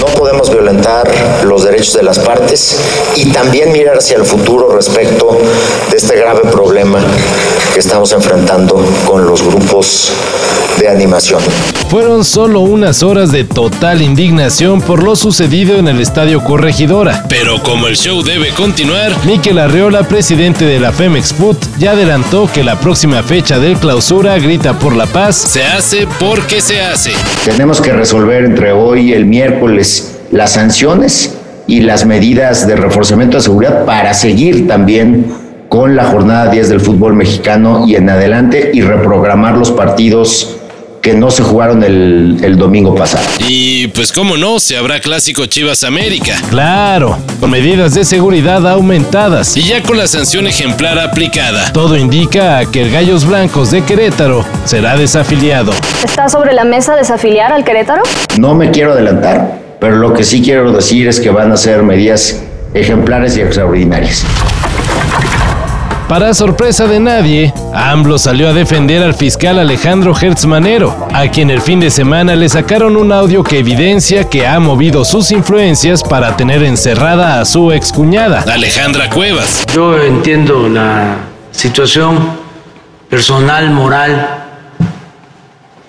No podemos violentar los derechos de las partes y también mirar hacia el futuro respecto de este grave problema que estamos enfrentando con los grupos de animación. Fueron solo unas horas de total indignación por lo sucedido en el Estadio Corregidora. Pero como el show debe continuar, Miquel Arreola, presidente de la Femex Put, ya adelantó que la próxima fecha del clausura Grita por la Paz se hace porque se hace. Tenemos que resolver entre hoy y el miércoles las sanciones y las medidas de reforzamiento de seguridad para seguir también con la jornada 10 del fútbol mexicano y en adelante y reprogramar los partidos que no se jugaron el, el, domingo pasado. Y pues cómo no, se habrá clásico Chivas América. Claro, con medidas de seguridad aumentadas y ya con la sanción ejemplar aplicada. Todo indica que el Gallos Blancos de Querétaro será desafiliado. ¿Está sobre la mesa desafiliar al Querétaro? No me quiero adelantar, pero lo que sí quiero decir es que van a ser medidas ejemplares y extraordinarias. Para sorpresa de nadie, AMLO salió a defender al fiscal Alejandro Hertzmanero, a quien el fin de semana le sacaron un audio que evidencia que ha movido sus influencias para tener encerrada a su excuñada, Alejandra Cuevas. Yo entiendo la situación personal, moral,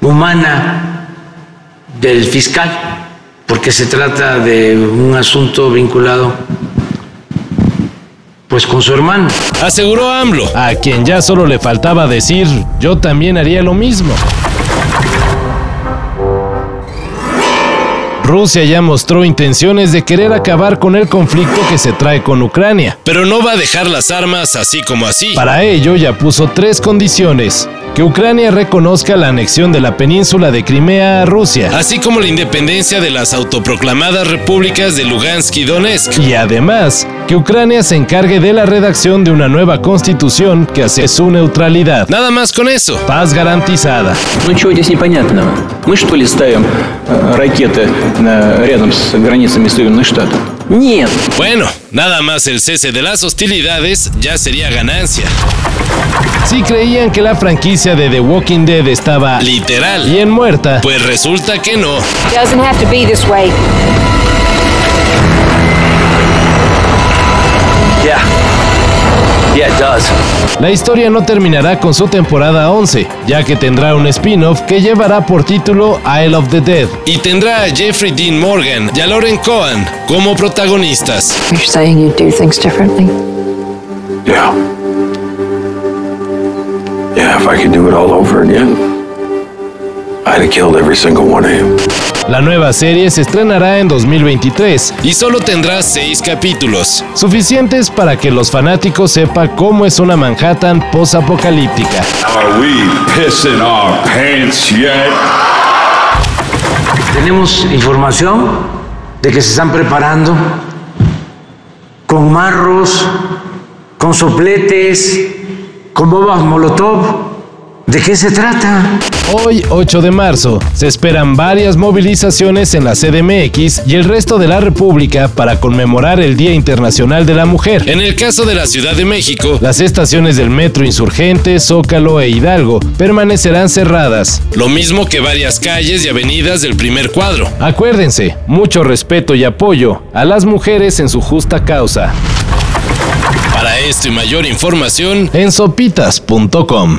humana del fiscal, porque se trata de un asunto vinculado pues con su hermano. Aseguró AMLO, a quien ya solo le faltaba decir, yo también haría lo mismo. Rusia ya mostró intenciones de querer acabar con el conflicto que se trae con Ucrania, pero no va a dejar las armas así como así. Para ello ya puso tres condiciones que Ucrania reconozca la anexión de la península de Crimea a Rusia, así como la independencia de las autoproclamadas repúblicas de Lugansk y Donetsk, y además que Ucrania se encargue de la redacción de una nueva constitución que hace su neutralidad. Nada más con eso, paz garantizada. Ну чего здесь непонятного? Мы что ли ставим ракеты рядом с границами Соединенных Штатов? Bueno, nada más el cese de las hostilidades ya sería ganancia. Si creían que la franquicia de The Walking Dead estaba literal. Y en muerta, pues resulta que no. Doesn't Yeah, it does. La historia no terminará con su temporada 11, ya que tendrá un spin-off que llevará por título Isle of the Dead y tendrá a Jeffrey Dean Morgan y a Lauren Cohen como protagonistas. You're saying you do things differently? Yeah. Yeah, if I could do it all over again, I'd have killed every single one of you. La nueva serie se estrenará en 2023 y solo tendrá seis capítulos, suficientes para que los fanáticos sepan cómo es una Manhattan yet? Tenemos información de que se están preparando con marros, con sopletes, con bombas molotov. ¿De qué se trata? Hoy, 8 de marzo, se esperan varias movilizaciones en la CDMX y el resto de la República para conmemorar el Día Internacional de la Mujer. En el caso de la Ciudad de México, las estaciones del Metro Insurgente, Zócalo e Hidalgo permanecerán cerradas, lo mismo que varias calles y avenidas del primer cuadro. Acuérdense, mucho respeto y apoyo a las mujeres en su justa causa. Para esto y mayor información en sopitas.com.